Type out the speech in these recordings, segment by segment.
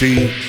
see.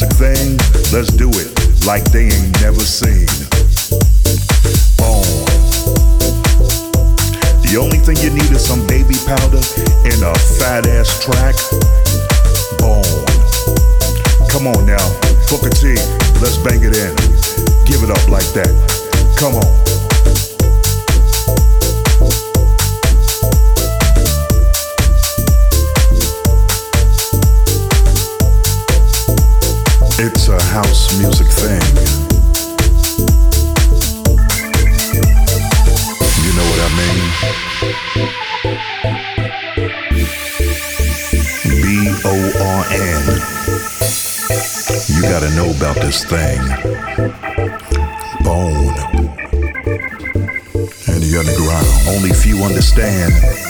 music thing, let's do it like they ain't never seen. Boom. The only thing you need is some baby powder and a fat ass track. Boom. Come on now, Booker T, let's bang it in. Give it up like that. Come on. this thing bone and the underground. Only few understand.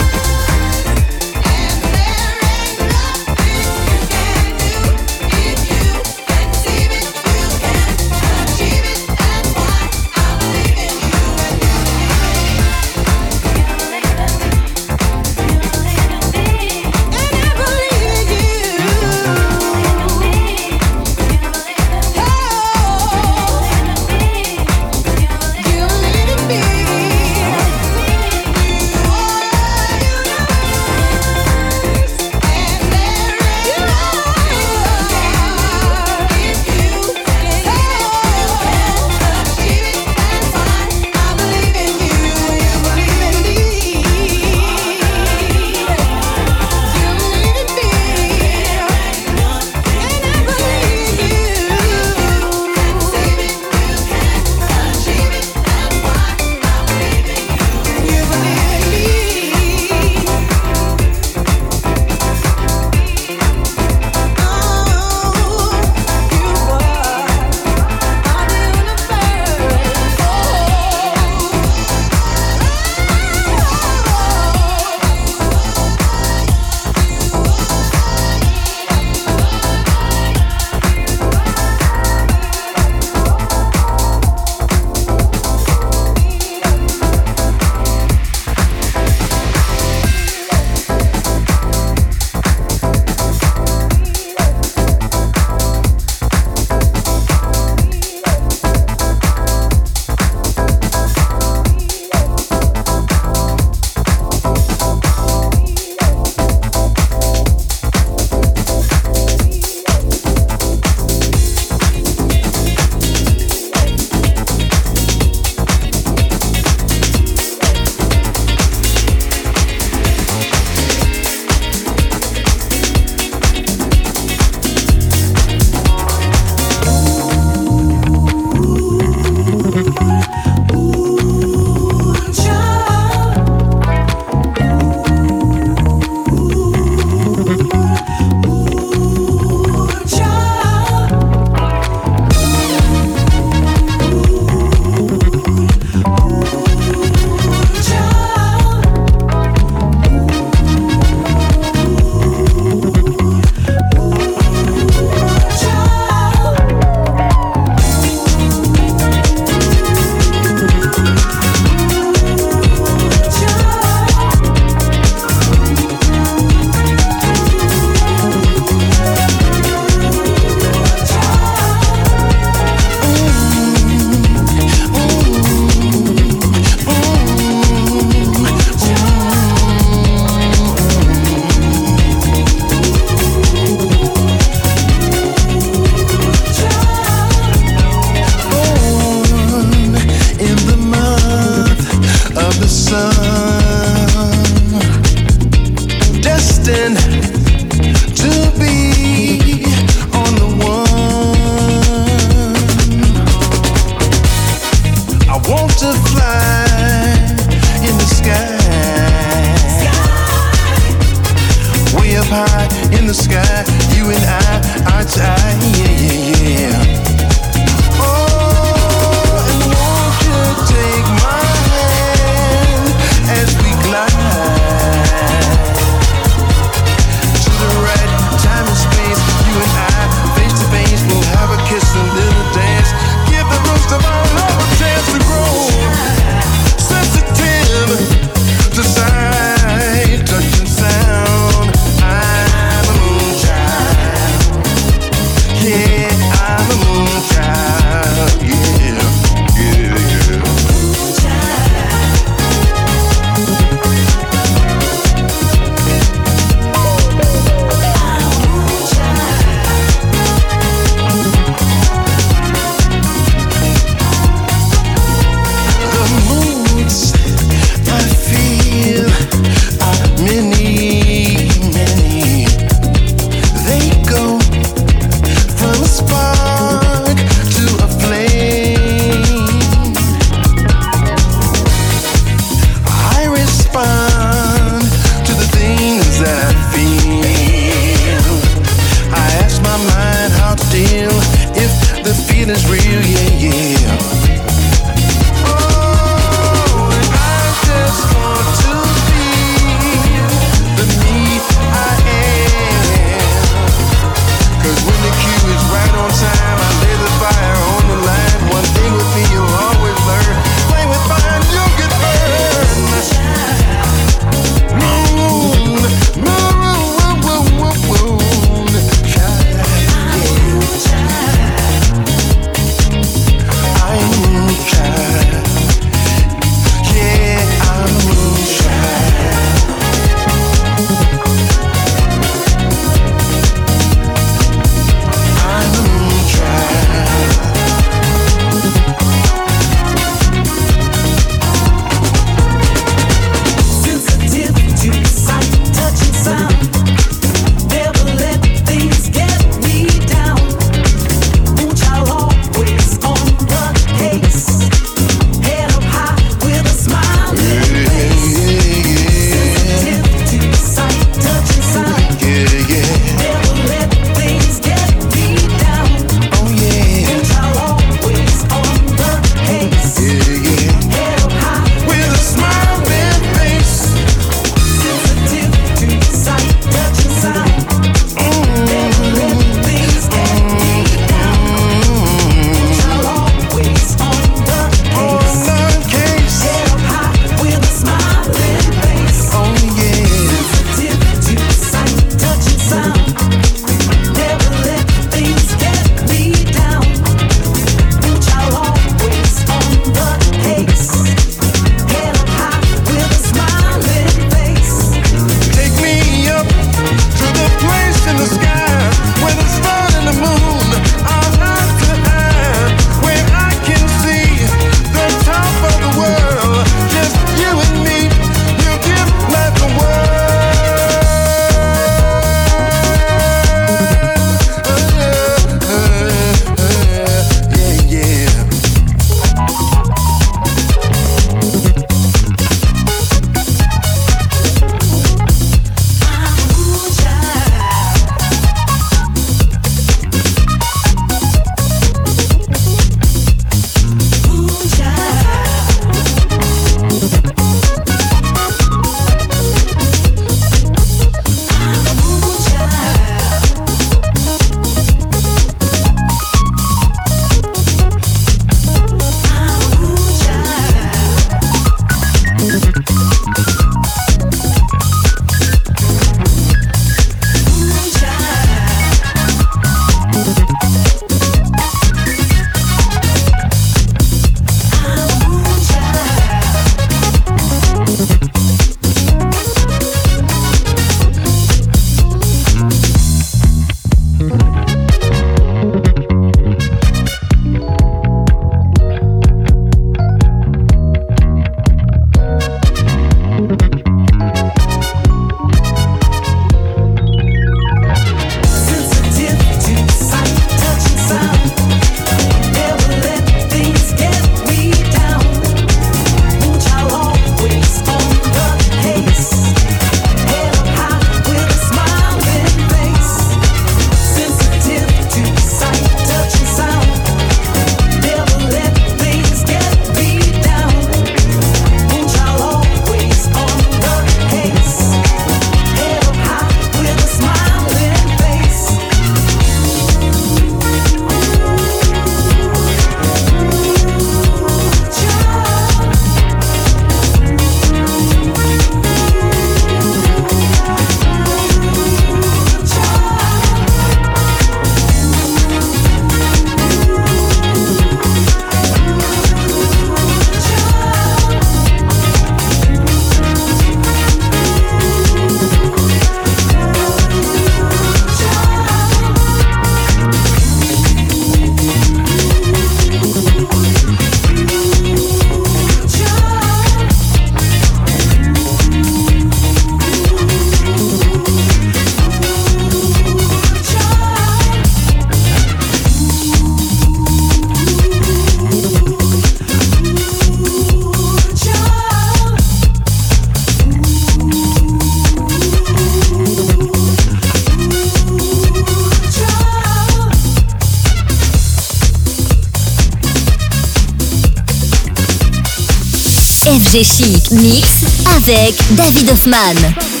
FG Chic Mix avec David Hoffman.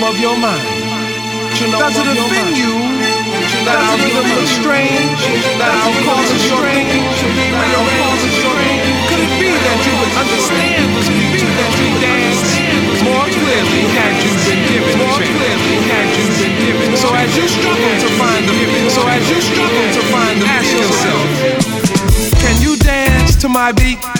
The of your mind. Does it offend you? That our rhythm looks strange, that our causes your thinking, causes your thinking? Could it be that you would understand? This beat that you dance more clearly? Had you been given more clearly? Had you been given? So as you struggle to find the so as you struggle to find the ask yourself, can you dance to my beat?